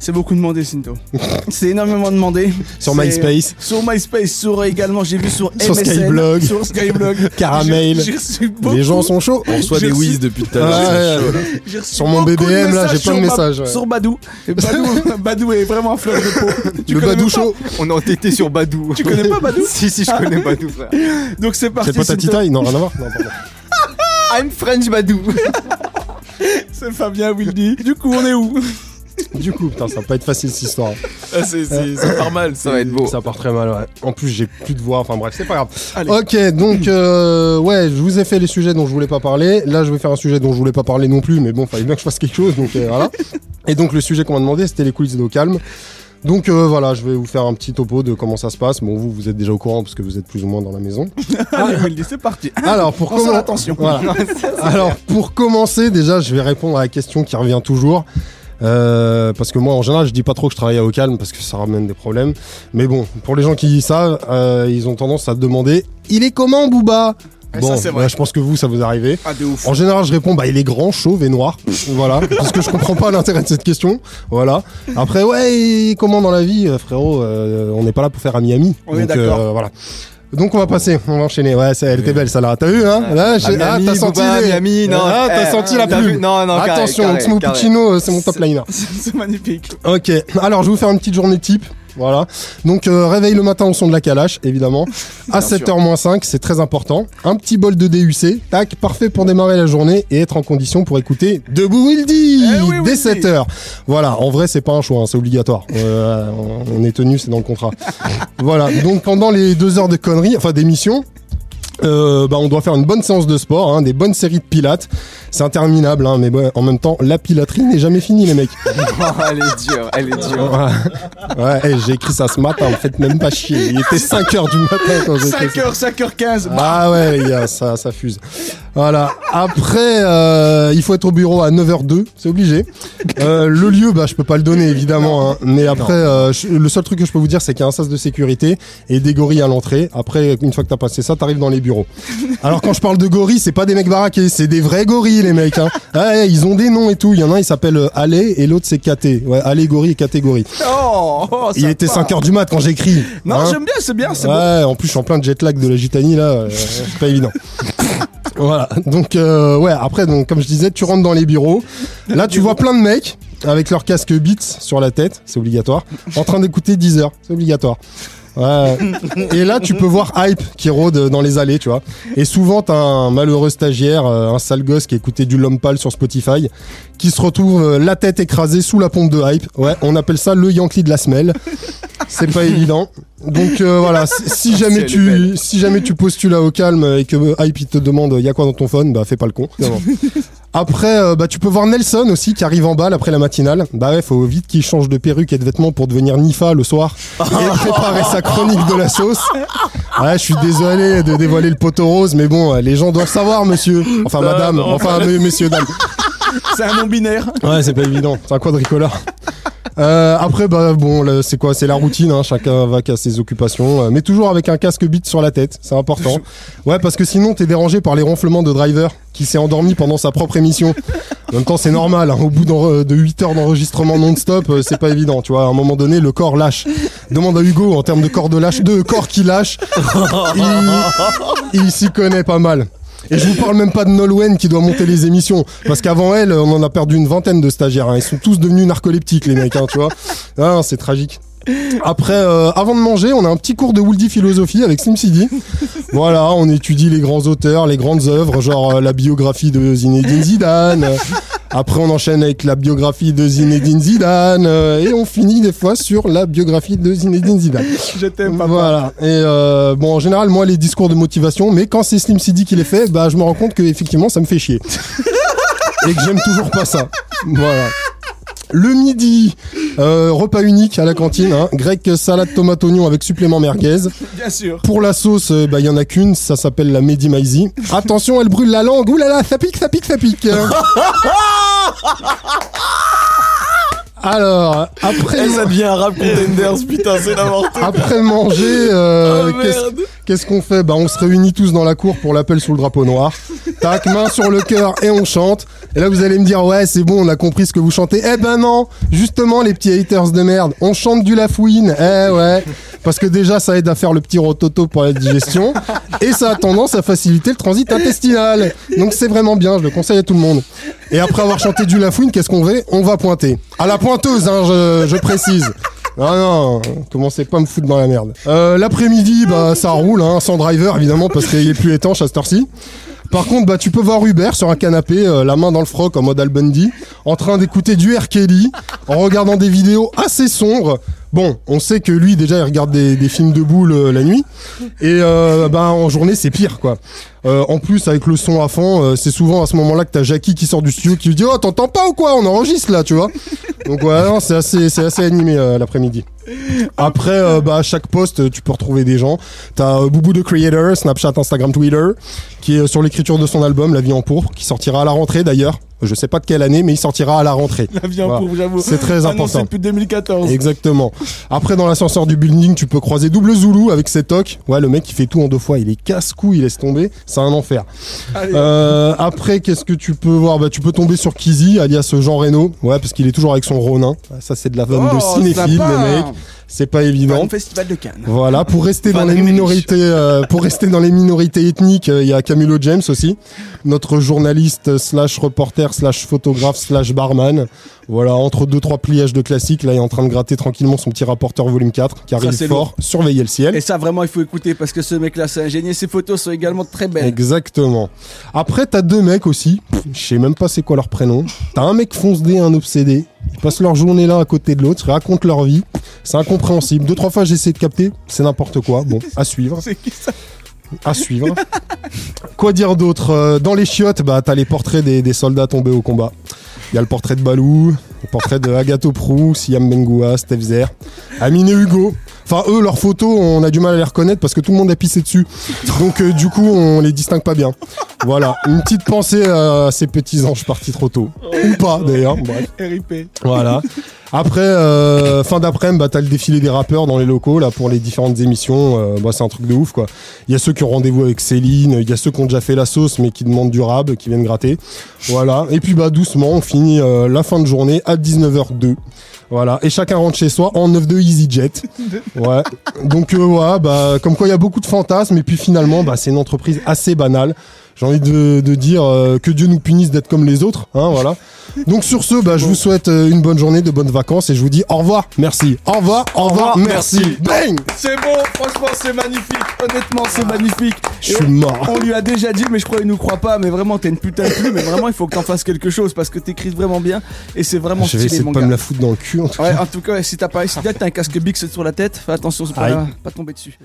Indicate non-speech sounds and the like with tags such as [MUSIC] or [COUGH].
C'est beaucoup demandé, Sinto. [LAUGHS] C'est énormément demandé. Sur MySpace. Sur MySpace, sur également, j'ai vu sur Sur MSN, Skyblog. Sur Skyblog. [LAUGHS] Caramel. J'ai- reçu beaucoup- Les gens sont chauds. On reçoit des whiz depuis tout à l'heure. j'ai reçu Sur mon beaucoup de BBM, là, messages j'ai plein de sur messages, ouais. Sur Badou. Et [LAUGHS] Badou, Badou est vraiment un fleur de peau. Tu Le connais badou pas chaud. On est entêté sur Badou. Tu connais pas Badou Si, si, je connais Badou, frère. Donc c'est parti. C'est pas ta Sinto. titaille Non, rien à voir. Non, pardon. I'm French Badou. C'est Fabien Wildy. Du coup, on est où? [LAUGHS] Du coup, putain, ça va pas être facile cette histoire. Ah, c'est c'est- ça part mal. [LAUGHS] Ça va être beau. Ça part très mal, ouais. En plus, j'ai plus de voix. Enfin bref, c'est pas grave. Allez. Ok, donc euh, ouais, je vous ai fait les sujets dont je voulais pas parler. Là, je vais faire un sujet dont je voulais pas parler non plus, mais bon, fallait bien que je fasse quelque chose, donc euh, voilà. Et donc le sujet qu'on m'a demandé, c'était les coulisses d'eau calme. Donc euh, voilà, je vais vous faire un petit topo de comment ça se passe. Bon, vous, vous êtes déjà au courant parce que vous êtes plus ou moins dans la maison. [LAUGHS] Allez, Wildy, c'est parti. Alors pour comment- attention. Voilà. Alors pour commencer, déjà, je vais répondre à la question qui revient toujours. Euh, parce que moi en général je dis pas trop que je travaille à au calme parce que ça ramène des problèmes. Mais bon pour les gens qui savent euh, ils ont tendance à te demander il est comment Booba? Eh, bon ça, vrai. je pense que vous ça vous arrive Ah, en général je réponds bah il est grand chauve et noir. [LAUGHS] Voilà parce que je comprends pas l'intérêt de cette question. Voilà. Après ouais comment dans la vie euh, frérot euh, on n'est pas là pour faire ami ami On est d'accord. voilà donc on va passer, on va enchaîner. Ouais, ça, elle était belle, ça là. T'as vu, hein Là, j'ai- ah, t'as senti les- non. Ah, t'as Eh, senti la t'as vu plume. Non, non, carré, Attention, carré, Oxmo carré. Puccino, euh, c'est mon top liner. [LAUGHS] C'est magnifique. Ok, alors je vais vous faire une petite journée type. Voilà. Donc euh, réveil le matin au son de la calache, évidemment. [LAUGHS] À Bien 7h-5, c'est très important. Un petit bol de DUC, tac, parfait pour démarrer la journée et être en condition pour écouter Debout Wildy Eh oui, dès Wildy. 7h. Voilà, en vrai c'est pas un choix, hein, c'est obligatoire. Euh, on est tenu, c'est dans le contrat. [LAUGHS] voilà, donc pendant les deux heures de conneries, enfin d'émission, euh, bah, on doit faire une bonne séance de sport, hein, des bonnes séries de pilates. C'est interminable, hein, mais bon, en même temps, la pilaterie n'est jamais finie, les mecs. [LAUGHS] Oh, elle est dure, elle est dure. Ouais, ouais hey, j'ai écrit ça ce matin, me faites même pas chier. Il était 5h du matin quand j'ai écrit ça. 5h, 5h15. Ah ouais les gars, ça, ça fuse. Voilà. Après, euh, il faut être au bureau à 9h02, c'est obligé. Euh, le lieu, bah je peux pas le donner évidemment, hein, mais après, euh, je- le seul truc que je peux vous dire, c'est qu'il y a un sas de sécurité et des gorilles à l'entrée. Après, une fois que t'as passé ça, t'arrives dans les bureaux. Alors quand je parle de gorilles, c'est pas des mecs baraqués, c'est des vrais gorilles les mecs. Hein. Ouais, ils ont des noms et tout. Il y en a un, il s'appelle euh, Allé et l'autre c'est Caté. Ouais, Allégorie et catégorie. Oh, oh, Il était part. 5h du mat quand j'écris. Non, Hein j'aime bien, c'est bien, c'est bon. Ouais, en plus je suis en plein de jet lag de la Gitanie là, euh, c'est pas évident. Voilà, donc euh, ouais, après donc comme je disais, tu rentres dans les bureaux. Là, tu vois plein de mecs avec leur casque Beats sur la tête, c'est obligatoire, en train d'écouter 10 heures, c'est obligatoire. Ouais. Et là, tu peux voir Hype qui rôde dans les allées, tu vois. Et souvent, t'as un malheureux stagiaire, euh, un sale gosse qui écoutait du Lompal sur Spotify, qui se retrouve euh, la tête écrasée sous la pompe de Hype. Ouais, on appelle ça le Yankee de la semelle. C'est pas évident. Donc euh, voilà, si- jamais tu si jamais tu postules là au calme et que euh, Hype te demande il y a quoi dans ton phone, bah fais pas le con. [LAUGHS] Après, euh, bah, tu peux voir Nelson aussi qui arrive en balle après la matinale. Bah ouais, faut vite qu'il change de perruque et de vêtements pour devenir Nifa le soir et [LAUGHS] préparer sa chronique de la sauce. Ouais, je suis désolé de dévoiler le poteau rose, mais bon, euh, les gens doivent savoir, monsieur. Enfin, madame. Enfin, me- messieurs, dames. C'est un nom binaire. Ouais, c'est pas évident. C'est un quadricolore. Euh, après, bah bon, c'est quoi? C'est la routine. Hein, chacun va qu'à ses occupations, euh, mais toujours avec un casque beat sur la tête. C'est important. Ouais, parce que sinon t'es dérangé par les ronflements de driver qui s'est endormi pendant sa propre émission. En même temps, c'est normal. hein, au bout d'en- de 8 heures d'enregistrement non-stop, euh, c'est pas évident. Tu vois, à un moment donné, le corps lâche. Demande à Hugo en termes de corps de lâche, de corps qui lâche. il s'y connaît pas mal. Et je vous parle même pas de Nolwenn qui doit monter les émissions. Parce qu'avant elle, on en a perdu une vingtaine de stagiaires. hein. Ils sont tous devenus narcoleptiques, les mecs, hein, tu vois. Ah, c'est tragique. Après, euh, avant de manger, on a un petit cours de Wooldy philosophie avec Slim City. Voilà, on étudie les grands auteurs, les grandes œuvres, genre euh, la biographie de Zinedine Zidane. Après, on enchaîne avec la biographie de Zinedine Zidane. euh, et on finit des fois sur la biographie de Zinedine Zidane. Je t'aime, papa. Voilà. Et euh, bon, en général, moi, les discours de motivation, mais quand c'est Slim City qui les fait, bah, je me rends compte que effectivement, ça me fait chier. Et que j'aime toujours pas ça. Voilà. Le midi, euh, repas unique à la cantine, hein, grec salade tomate oignon avec supplément merguez. Bien sûr. Pour la sauce, euh, bah il y en a qu'une, ça s'appelle la Mehdi Maizi. Attention, elle brûle la langue. Ouh là là, ça pique, ça pique, ça pique. [LAUGHS] Alors, après, Eh, ça devient un rap contenders, putain, c'est n'importe quoi. après manger, euh, Oh, qu'est-ce qu'on fait? Bah on se réunit tous dans la cour pour l'appel sous le drapeau noir. Tac, main sur le cœur et on chante. Et là vous allez me dire ouais c'est bon on a compris ce que vous chantez. Eh ben non, justement les petits haters de merde, on chante du Lafouine. Eh ouais, parce que déjà ça aide à faire le petit rototo pour la digestion et ça a tendance à faciliter le transit intestinal. Donc c'est vraiment bien, je le conseille à tout le monde. Et après avoir chanté du Lafouine, qu'est-ce qu'on fait? On va pointer. À la pointeuse, hein, je, précise. Ah non, commencez pas à me foutre dans la merde. Euh, L'après-midi, bah ça roule, hein, sans driver évidemment parce qu'il est plus étanche à cette heure-ci. Par contre, bah tu peux voir Hubert sur un canapé, euh, la main dans le froc en mode Al Bundy, en train d'écouter du R. Kelly, en regardant des vidéos assez sombres. Bon, on sait que lui déjà il regarde des, films de boules euh, la nuit, et euh, bah en journée c'est pire quoi. Euh, en plus avec le son à fond, euh, c'est souvent à ce moment-là que t'as Jackie qui sort du studio qui lui dit oh t'entends pas ou quoi? On enregistre là, tu vois. Donc ouais, c'est assez, c'est assez animé l'après-midi. Après, bah, à chaque poste, tu peux retrouver des gens. T'as Boubou de Creator, Snapchat, Instagram, Twitter, qui est sur l'écriture de son album La vie en pourpre, qui sortira à la rentrée d'ailleurs. Je sais pas de quelle année, mais il sortira à la rentrée. [LAUGHS] La vie en Voilà. cours, j'avoue. C'est très important. depuis 2014. Exactement. Après, dans l'ascenseur du building, tu peux croiser Double Zulu avec ses tocs. Ouais, le mec, il fait tout en deux fois. Il est casse-cou, il laisse tomber. C'est un enfer. Euh, après, qu'est-ce que tu peux voir? Bah, tu peux tomber sur Kizzy, alias Jean Reno. Ouais, parce qu'il est toujours avec son Ronin. Ça, c'est de la vanne de Oh, cinéphile, sympa. le mec. C'est pas évident. Au festival de Cannes. Voilà, pour rester dans les minorités, euh, pour rester dans les minorités ethniques, euh, il y a Camilo James aussi, notre journaliste slash reporter slash photographe slash barman. Voilà, entre deux trois pliages de classiques, là il est en train de gratter tranquillement son petit rapporteur volume 4 qui arrive fort, surveiller le ciel. Et ça, vraiment, il faut écouter parce que ce mec-là, c'est un génie. Ses photos sont également très belles. Exactement. Après, t'as deux mecs aussi. Je sais même pas c'est quoi leur prénom. T'as un mec foncedé et un obsédé. Ils passent leur journée là à côté de l'autre, racontent leur vie. C'est incompréhensible. Deux, trois fois, j'ai essayé de capter. C'est n'importe quoi. Bon, à suivre. c'est qui ça À suivre. Quoi dire d'autre Euh, Dans les chiottes, bah, t'as les portraits des, des soldats tombés au combat. Il y a le portrait de Balou, le portrait de Agato Prou, Siam Bengoua, Steph Zer, Amine et Hugo. Enfin, eux, leurs photos, on a du mal à les reconnaître parce que tout le monde a pissé dessus. Donc, euh, du coup, on les distingue pas bien. Voilà, une petite pensée à ces petits anges partis trop tôt. Ou pas, d'ailleurs. Bref. RIP. Voilà. Après, euh, fin d'après-midi, bah, t'as le défilé des rappeurs dans les locaux là pour les différentes émissions. Euh, bah, c'est un truc de ouf quoi. Il y a ceux qui ont rendez-vous avec Céline, il y a ceux qui ont déjà fait la sauce mais qui demandent du rab, qui viennent gratter. Voilà. Et puis bah doucement, on finit euh, la fin de journée à 19h02. Voilà. Et chacun rentre chez soi en 9 de EasyJet. [LAUGHS] Ouais. Donc euh, ouais, bah comme quoi il y a beaucoup de fantasmes et puis finalement bah c'est une entreprise assez banale. J'ai envie de, de dire euh, que Dieu nous punisse d'être comme les autres, hein, voilà. Donc sur ce, bah, je vous souhaite euh, une bonne journée, de bonnes vacances et je vous dis au revoir, merci. Au revoir, au revoir, merci. Bang C'est bon, franchement, c'est magnifique. Honnêtement, c'est magnifique. Je suis mort. On lui a déjà dit, mais je crois qu'il nous croit pas. Mais vraiment, t'es une putain de plume. Mais vraiment, il faut que t'en fasses quelque chose parce que t'écris vraiment bien et c'est vraiment Je vais essayer de pas me la foutre dans le cul en tout cas. Ouais, en tout cas, si t'as pas, si t'as un casque Bix sur la tête, fais attention, c'est pas, pas tomber dessus.